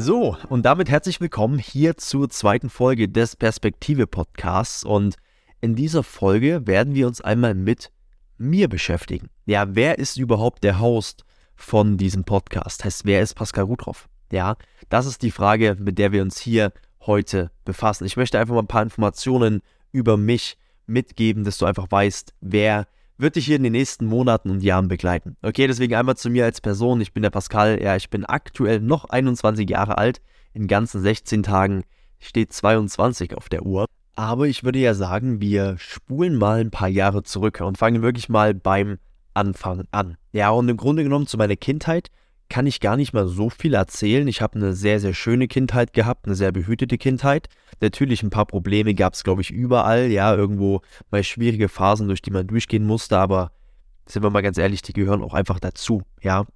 So, und damit herzlich willkommen hier zur zweiten Folge des Perspektive Podcasts. Und in dieser Folge werden wir uns einmal mit mir beschäftigen. Ja, wer ist überhaupt der Host von diesem Podcast? Heißt, wer ist Pascal Rutroff? Ja, das ist die Frage, mit der wir uns hier heute befassen. Ich möchte einfach mal ein paar Informationen über mich mitgeben, dass du einfach weißt, wer wird dich hier in den nächsten Monaten und Jahren begleiten. Okay, deswegen einmal zu mir als Person. Ich bin der Pascal. Ja, ich bin aktuell noch 21 Jahre alt. In ganzen 16 Tagen steht 22 auf der Uhr. Aber ich würde ja sagen, wir spulen mal ein paar Jahre zurück und fangen wirklich mal beim Anfang an. Ja, und im Grunde genommen zu meiner Kindheit kann ich gar nicht mal so viel erzählen. Ich habe eine sehr, sehr schöne Kindheit gehabt, eine sehr behütete Kindheit. Natürlich ein paar Probleme gab es, glaube ich, überall. Ja, irgendwo mal schwierige Phasen, durch die man durchgehen musste, aber sind wir mal ganz ehrlich, die gehören auch einfach dazu. Ja.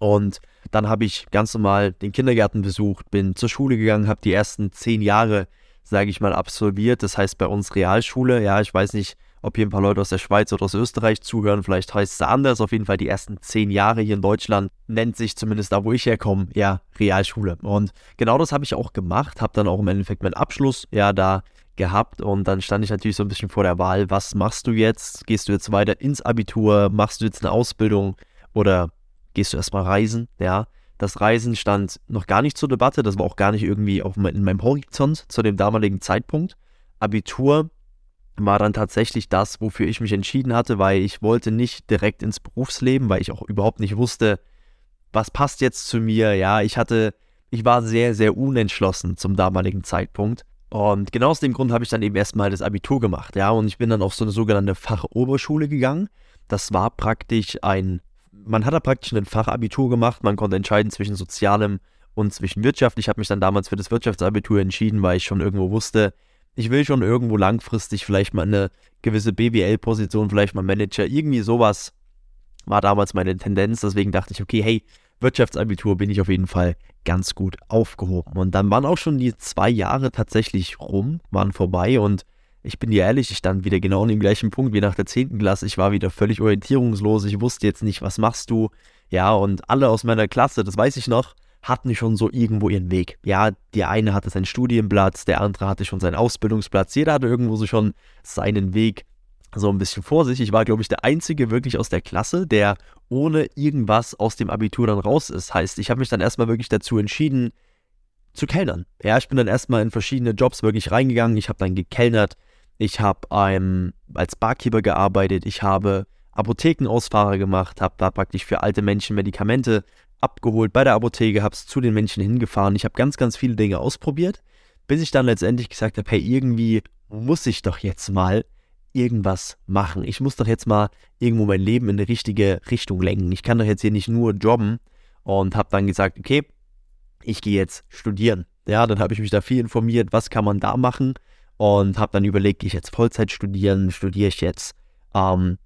Und dann habe ich ganz normal den Kindergarten besucht, bin zur Schule gegangen, habe die ersten zehn Jahre, sage ich mal, absolviert. Das heißt bei uns Realschule. Ja, ich weiß nicht, ob hier ein paar Leute aus der Schweiz oder aus Österreich zuhören. Vielleicht heißt es anders. Auf jeden Fall die ersten zehn Jahre hier in Deutschland nennt sich zumindest da, wo ich herkomme, ja, Realschule. Und genau das habe ich auch gemacht. Habe dann auch im Endeffekt meinen Abschluss ja da gehabt und dann stand ich natürlich so ein bisschen vor der Wahl, was machst du jetzt? Gehst du jetzt weiter ins Abitur? Machst du jetzt eine Ausbildung oder gehst du erstmal reisen? Ja, das Reisen stand noch gar nicht zur Debatte, das war auch gar nicht irgendwie auf in meinem Horizont zu dem damaligen Zeitpunkt. Abitur war dann tatsächlich das, wofür ich mich entschieden hatte, weil ich wollte nicht direkt ins Berufsleben, weil ich auch überhaupt nicht wusste, was passt jetzt zu mir. Ja, ich hatte, ich war sehr, sehr unentschlossen zum damaligen Zeitpunkt. Und genau aus dem Grund habe ich dann eben erstmal das Abitur gemacht, ja, und ich bin dann auf so eine sogenannte Fachoberschule gegangen. Das war praktisch ein, man hat da praktisch ein Fachabitur gemacht, man konnte entscheiden zwischen Sozialem und zwischen Wirtschaft. Ich habe mich dann damals für das Wirtschaftsabitur entschieden, weil ich schon irgendwo wusste, ich will schon irgendwo langfristig vielleicht mal eine gewisse BWL-Position, vielleicht mal Manager, irgendwie sowas war damals meine Tendenz. Deswegen dachte ich, okay, hey, Wirtschaftsabitur bin ich auf jeden Fall ganz gut aufgehoben. Und dann waren auch schon die zwei Jahre tatsächlich rum, waren vorbei und ich bin dir ehrlich, ich stand wieder genau an dem gleichen Punkt wie nach der 10. Klasse. Ich war wieder völlig orientierungslos. Ich wusste jetzt nicht, was machst du. Ja, und alle aus meiner Klasse, das weiß ich noch, hatten schon so irgendwo ihren Weg. Ja, der eine hatte seinen Studienplatz, der andere hatte schon seinen Ausbildungsplatz, jeder hatte irgendwo so schon seinen Weg so ein bisschen vor sich. Ich war, glaube ich, der Einzige wirklich aus der Klasse, der ohne irgendwas aus dem Abitur dann raus ist. Heißt, ich habe mich dann erstmal wirklich dazu entschieden, zu kellnern. Ja, ich bin dann erstmal in verschiedene Jobs wirklich reingegangen. Ich habe dann gekellnert. Ich habe ähm, als Barkeeper gearbeitet. Ich habe Apothekenausfahrer gemacht, habe da praktisch für alte Menschen Medikamente abgeholt bei der Apotheke, habe es zu den Menschen hingefahren. Ich habe ganz, ganz viele Dinge ausprobiert, bis ich dann letztendlich gesagt habe, hey, irgendwie muss ich doch jetzt mal irgendwas machen. Ich muss doch jetzt mal irgendwo mein Leben in die richtige Richtung lenken. Ich kann doch jetzt hier nicht nur jobben und habe dann gesagt, okay, ich gehe jetzt studieren. Ja, dann habe ich mich da viel informiert, was kann man da machen und habe dann überlegt, gehe ich jetzt Vollzeit studieren, studiere ich jetzt ähm,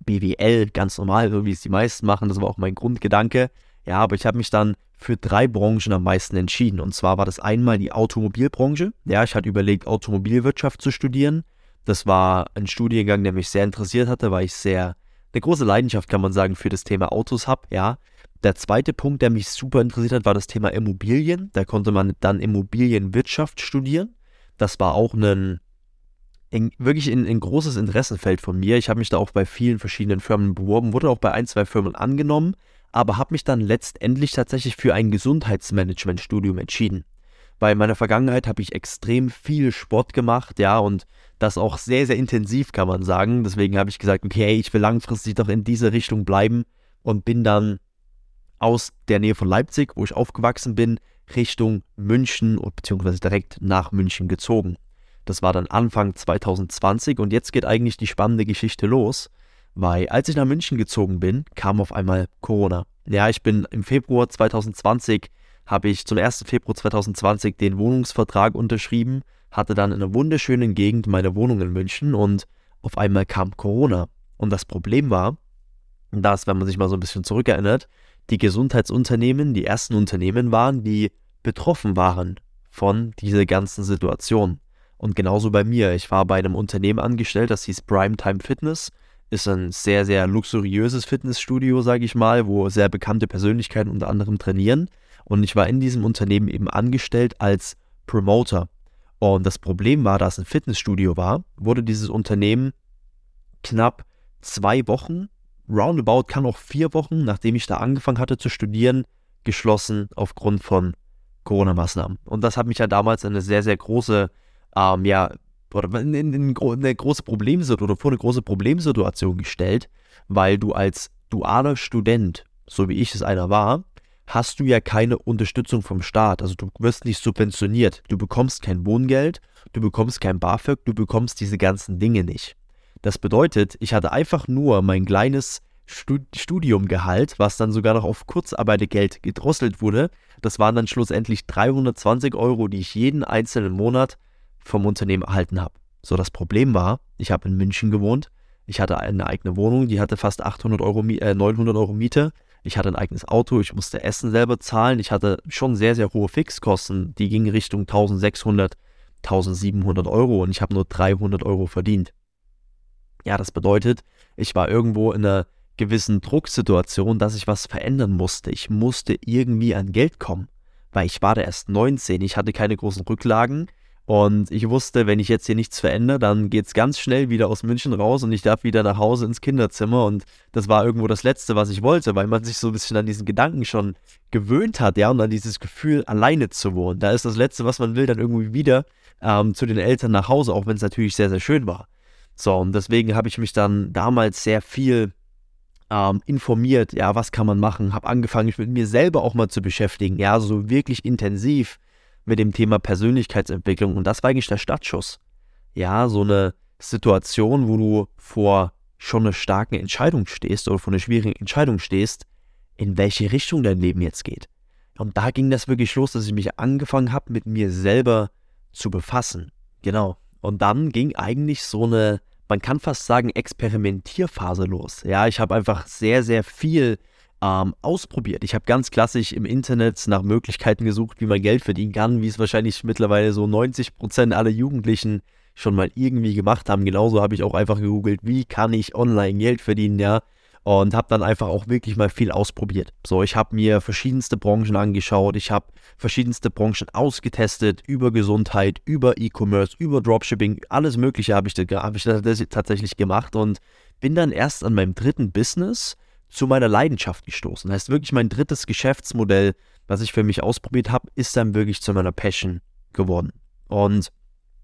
BWL ganz normal, so wie es die meisten machen. Das war auch mein Grundgedanke. Ja, aber ich habe mich dann für drei Branchen am meisten entschieden. Und zwar war das einmal die Automobilbranche. Ja, ich hatte überlegt, Automobilwirtschaft zu studieren. Das war ein Studiengang, der mich sehr interessiert hatte, weil ich sehr eine große Leidenschaft, kann man sagen, für das Thema Autos habe. Ja. Der zweite Punkt, der mich super interessiert hat, war das Thema Immobilien. Da konnte man dann Immobilienwirtschaft studieren. Das war auch ein, ein wirklich ein, ein großes Interessenfeld von mir. Ich habe mich da auch bei vielen verschiedenen Firmen beworben, wurde auch bei ein, zwei Firmen angenommen aber habe mich dann letztendlich tatsächlich für ein Gesundheitsmanagementstudium entschieden. Weil in meiner Vergangenheit habe ich extrem viel Sport gemacht, ja, und das auch sehr, sehr intensiv, kann man sagen. Deswegen habe ich gesagt, okay, ich will langfristig doch in diese Richtung bleiben und bin dann aus der Nähe von Leipzig, wo ich aufgewachsen bin, Richtung München beziehungsweise direkt nach München gezogen. Das war dann Anfang 2020 und jetzt geht eigentlich die spannende Geschichte los. Weil als ich nach München gezogen bin, kam auf einmal Corona. Ja, ich bin im Februar 2020, habe ich zum 1. Februar 2020 den Wohnungsvertrag unterschrieben, hatte dann in einer wunderschönen Gegend meine Wohnung in München und auf einmal kam Corona. Und das Problem war, dass, wenn man sich mal so ein bisschen zurückerinnert, die Gesundheitsunternehmen die ersten Unternehmen waren, die betroffen waren von dieser ganzen Situation. Und genauso bei mir. Ich war bei einem Unternehmen angestellt, das hieß Primetime Fitness ist ein sehr, sehr luxuriöses Fitnessstudio, sage ich mal, wo sehr bekannte Persönlichkeiten unter anderem trainieren. Und ich war in diesem Unternehmen eben angestellt als Promoter. Und das Problem war, dass ein Fitnessstudio war, wurde dieses Unternehmen knapp zwei Wochen, roundabout kann auch vier Wochen, nachdem ich da angefangen hatte zu studieren, geschlossen aufgrund von Corona-Maßnahmen. Und das hat mich ja damals in eine sehr, sehr große, ähm, ja, oder in, in, in eine große Problemsituation oder vor eine große Problemsituation gestellt, weil du als dualer Student, so wie ich es einer war, hast du ja keine Unterstützung vom Staat. Also du wirst nicht subventioniert. Du bekommst kein Wohngeld, du bekommst kein BAföG, du bekommst diese ganzen Dinge nicht. Das bedeutet, ich hatte einfach nur mein kleines Studiumgehalt, was dann sogar noch auf Kurzarbeitergeld gedrosselt wurde. Das waren dann schlussendlich 320 Euro, die ich jeden einzelnen Monat vom Unternehmen erhalten habe. So, das Problem war, ich habe in München gewohnt, ich hatte eine eigene Wohnung, die hatte fast 800 Euro, äh, 900 Euro Miete. Ich hatte ein eigenes Auto, ich musste Essen selber zahlen. Ich hatte schon sehr, sehr hohe Fixkosten. Die gingen Richtung 1600, 1700 Euro und ich habe nur 300 Euro verdient. Ja, das bedeutet, ich war irgendwo in einer gewissen Drucksituation, dass ich was verändern musste. Ich musste irgendwie an Geld kommen, weil ich war da erst 19, ich hatte keine großen Rücklagen und ich wusste, wenn ich jetzt hier nichts verändere, dann geht es ganz schnell wieder aus München raus und ich darf wieder nach Hause ins Kinderzimmer und das war irgendwo das Letzte, was ich wollte, weil man sich so ein bisschen an diesen Gedanken schon gewöhnt hat, ja, und an dieses Gefühl, alleine zu wohnen. Da ist das Letzte, was man will, dann irgendwie wieder ähm, zu den Eltern nach Hause, auch wenn es natürlich sehr, sehr schön war. So, und deswegen habe ich mich dann damals sehr viel ähm, informiert, ja, was kann man machen, habe angefangen, mich mit mir selber auch mal zu beschäftigen, ja, so wirklich intensiv mit dem Thema Persönlichkeitsentwicklung und das war eigentlich der Startschuss. Ja, so eine Situation, wo du vor schon einer starken Entscheidung stehst oder vor einer schwierigen Entscheidung stehst, in welche Richtung dein Leben jetzt geht. Und da ging das wirklich los, dass ich mich angefangen habe, mit mir selber zu befassen. Genau. Und dann ging eigentlich so eine man kann fast sagen, Experimentierphase los. Ja, ich habe einfach sehr, sehr viel ähm, ausprobiert. Ich habe ganz klassisch im Internet nach Möglichkeiten gesucht, wie man Geld verdienen kann, wie es wahrscheinlich mittlerweile so 90 Prozent aller Jugendlichen schon mal irgendwie gemacht haben. Genauso habe ich auch einfach gegoogelt, wie kann ich online Geld verdienen, ja und habe dann einfach auch wirklich mal viel ausprobiert. So, ich habe mir verschiedenste Branchen angeschaut, ich habe verschiedenste Branchen ausgetestet, über Gesundheit, über E-Commerce, über Dropshipping, alles Mögliche habe ich, hab ich tatsächlich gemacht und bin dann erst an meinem dritten Business zu meiner Leidenschaft gestoßen. Das heißt wirklich mein drittes Geschäftsmodell, was ich für mich ausprobiert habe, ist dann wirklich zu meiner Passion geworden. Und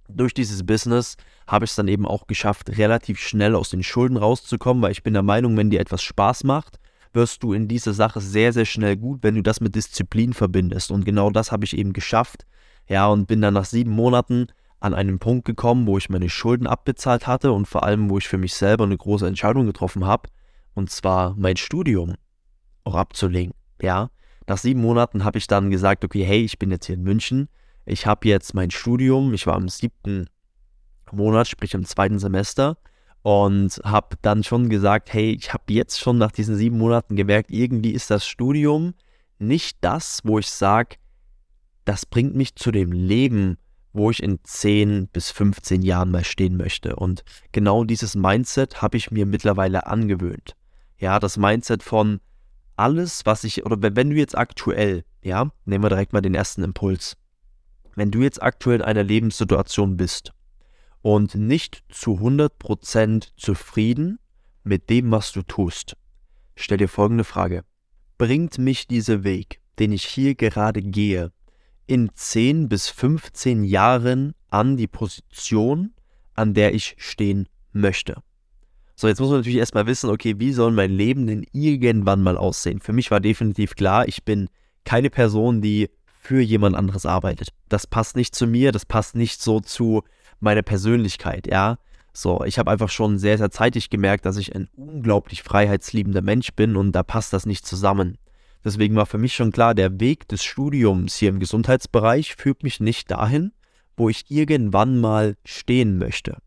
durch dieses Business habe ich es dann eben auch geschafft, relativ schnell aus den Schulden rauszukommen, weil ich bin der Meinung, wenn dir etwas Spaß macht, wirst du in dieser Sache sehr, sehr schnell gut, wenn du das mit Disziplin verbindest. Und genau das habe ich eben geschafft. Ja, und bin dann nach sieben Monaten an einen Punkt gekommen, wo ich meine Schulden abbezahlt hatte und vor allem, wo ich für mich selber eine große Entscheidung getroffen habe, und zwar mein Studium auch abzulegen. Ja, nach sieben Monaten habe ich dann gesagt, okay, hey, ich bin jetzt hier in München, ich habe jetzt mein Studium, ich war im siebten Monat, sprich im zweiten Semester und habe dann schon gesagt, hey, ich habe jetzt schon nach diesen sieben Monaten gemerkt, irgendwie ist das Studium nicht das, wo ich sage, das bringt mich zu dem Leben, wo ich in 10 bis 15 Jahren mal stehen möchte. Und genau dieses Mindset habe ich mir mittlerweile angewöhnt. Ja, das Mindset von alles, was ich, oder wenn du jetzt aktuell, ja, nehmen wir direkt mal den ersten Impuls wenn du jetzt aktuell in einer Lebenssituation bist und nicht zu 100% zufrieden mit dem, was du tust, stell dir folgende Frage. Bringt mich dieser Weg, den ich hier gerade gehe, in 10 bis 15 Jahren an die Position, an der ich stehen möchte? So, jetzt muss man natürlich erstmal wissen, okay, wie soll mein Leben denn irgendwann mal aussehen? Für mich war definitiv klar, ich bin keine Person, die für jemand anderes arbeitet. Das passt nicht zu mir, das passt nicht so zu meiner Persönlichkeit, ja. So, ich habe einfach schon sehr, sehr zeitig gemerkt, dass ich ein unglaublich freiheitsliebender Mensch bin und da passt das nicht zusammen. Deswegen war für mich schon klar, der Weg des Studiums hier im Gesundheitsbereich führt mich nicht dahin, wo ich irgendwann mal stehen möchte.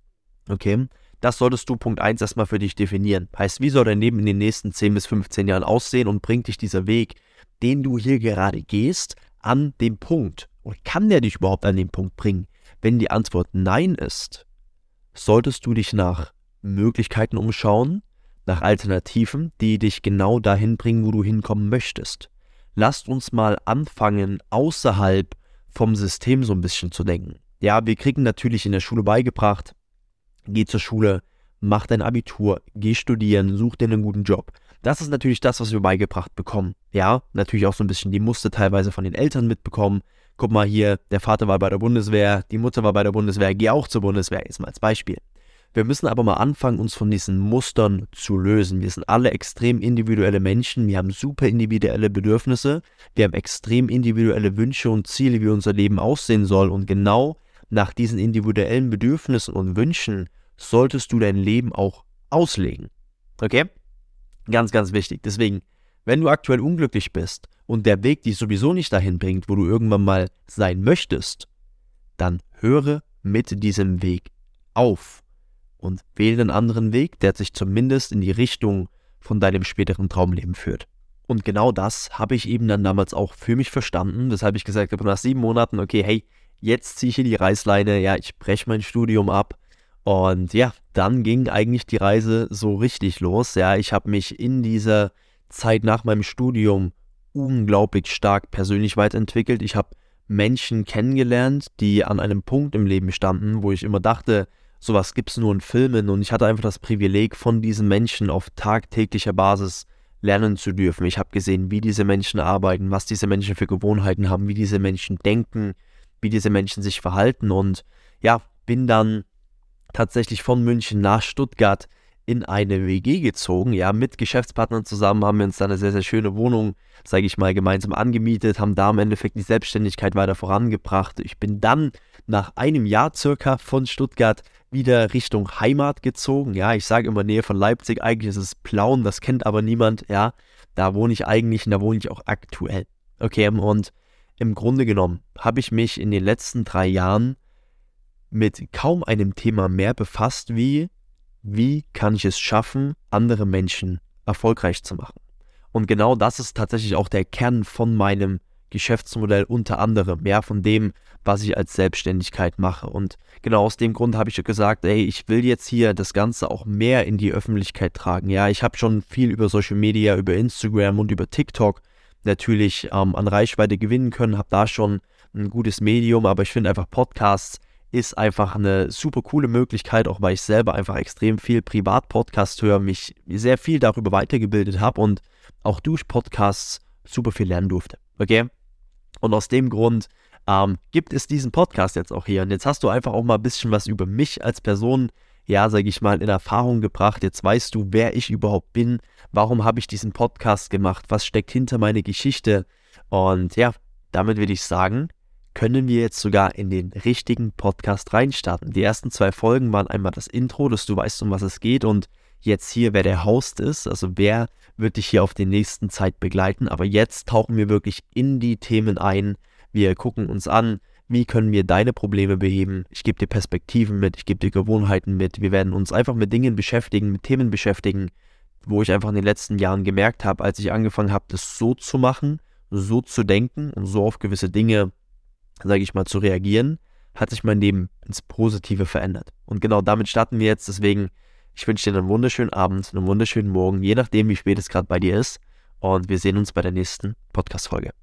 Okay? Das solltest du Punkt 1 erstmal für dich definieren. Heißt, wie soll dein Leben in den nächsten 10 bis 15 Jahren aussehen und bringt dich dieser Weg, den du hier gerade gehst, an dem Punkt? Und kann der dich überhaupt an den Punkt bringen? Wenn die Antwort Nein ist, solltest du dich nach Möglichkeiten umschauen, nach Alternativen, die dich genau dahin bringen, wo du hinkommen möchtest. lasst uns mal anfangen, außerhalb vom System so ein bisschen zu denken. Ja, wir kriegen natürlich in der Schule beigebracht, geh zur Schule, mach dein Abitur, geh studieren, such dir einen guten Job. Das ist natürlich das, was wir beigebracht bekommen. Ja, natürlich auch so ein bisschen die Muster teilweise von den Eltern mitbekommen. Guck mal hier, der Vater war bei der Bundeswehr, die Mutter war bei der Bundeswehr, geh auch zur Bundeswehr, jetzt mal als Beispiel. Wir müssen aber mal anfangen, uns von diesen Mustern zu lösen. Wir sind alle extrem individuelle Menschen, wir haben super individuelle Bedürfnisse, wir haben extrem individuelle Wünsche und Ziele, wie unser Leben aussehen soll. Und genau nach diesen individuellen Bedürfnissen und Wünschen solltest du dein Leben auch auslegen. Okay? Ganz, ganz wichtig. Deswegen, wenn du aktuell unglücklich bist und der Weg dich sowieso nicht dahin bringt, wo du irgendwann mal sein möchtest, dann höre mit diesem Weg auf und wähle einen anderen Weg, der sich zumindest in die Richtung von deinem späteren Traumleben führt. Und genau das habe ich eben dann damals auch für mich verstanden, weshalb ich gesagt habe, nach sieben Monaten, okay, hey, jetzt ziehe ich hier die Reißleine, ja, ich breche mein Studium ab. Und ja, dann ging eigentlich die Reise so richtig los. Ja, ich habe mich in dieser Zeit nach meinem Studium unglaublich stark persönlich weiterentwickelt. Ich habe Menschen kennengelernt, die an einem Punkt im Leben standen, wo ich immer dachte, sowas gibt es nur in Filmen und ich hatte einfach das Privileg, von diesen Menschen auf tagtäglicher Basis lernen zu dürfen. Ich habe gesehen, wie diese Menschen arbeiten, was diese Menschen für Gewohnheiten haben, wie diese Menschen denken, wie diese Menschen sich verhalten und ja, bin dann tatsächlich von München nach Stuttgart in eine WG gezogen. Ja, mit Geschäftspartnern zusammen haben wir uns da eine sehr, sehr schöne Wohnung, sage ich mal, gemeinsam angemietet, haben da im Endeffekt die Selbstständigkeit weiter vorangebracht. Ich bin dann nach einem Jahr circa von Stuttgart wieder Richtung Heimat gezogen. Ja, ich sage immer Nähe von Leipzig, eigentlich ist es Plauen, das kennt aber niemand. Ja, da wohne ich eigentlich und da wohne ich auch aktuell. Okay, und im Grunde genommen habe ich mich in den letzten drei Jahren mit kaum einem Thema mehr befasst wie, wie kann ich es schaffen, andere Menschen erfolgreich zu machen. Und genau das ist tatsächlich auch der Kern von meinem Geschäftsmodell unter anderem, ja, von dem, was ich als Selbstständigkeit mache. Und genau aus dem Grund habe ich gesagt, ey, ich will jetzt hier das Ganze auch mehr in die Öffentlichkeit tragen. Ja, ich habe schon viel über Social Media, über Instagram und über TikTok natürlich ähm, an Reichweite gewinnen können, habe da schon ein gutes Medium, aber ich finde einfach Podcasts ist einfach eine super coole Möglichkeit, auch weil ich selber einfach extrem viel Privat-Podcast höre, mich sehr viel darüber weitergebildet habe und auch durch Podcasts super viel lernen durfte. Okay? Und aus dem Grund ähm, gibt es diesen Podcast jetzt auch hier. Und jetzt hast du einfach auch mal ein bisschen was über mich als Person, ja, sage ich mal, in Erfahrung gebracht. Jetzt weißt du, wer ich überhaupt bin, warum habe ich diesen Podcast gemacht, was steckt hinter meine Geschichte. Und ja, damit würde ich sagen, können wir jetzt sogar in den richtigen Podcast reinstarten. Die ersten zwei Folgen waren einmal das Intro, dass du weißt, um was es geht und jetzt hier, wer der Host ist, also wer wird dich hier auf den nächsten Zeit begleiten. Aber jetzt tauchen wir wirklich in die Themen ein. Wir gucken uns an, wie können wir deine Probleme beheben. Ich gebe dir Perspektiven mit, ich gebe dir Gewohnheiten mit. Wir werden uns einfach mit Dingen beschäftigen, mit Themen beschäftigen, wo ich einfach in den letzten Jahren gemerkt habe, als ich angefangen habe, das so zu machen, so zu denken und so auf gewisse Dinge, sage ich mal, zu reagieren, hat sich mein Leben ins Positive verändert. Und genau damit starten wir jetzt. Deswegen ich wünsche dir einen wunderschönen Abend, einen wunderschönen Morgen, je nachdem, wie spät es gerade bei dir ist. Und wir sehen uns bei der nächsten Podcast-Folge.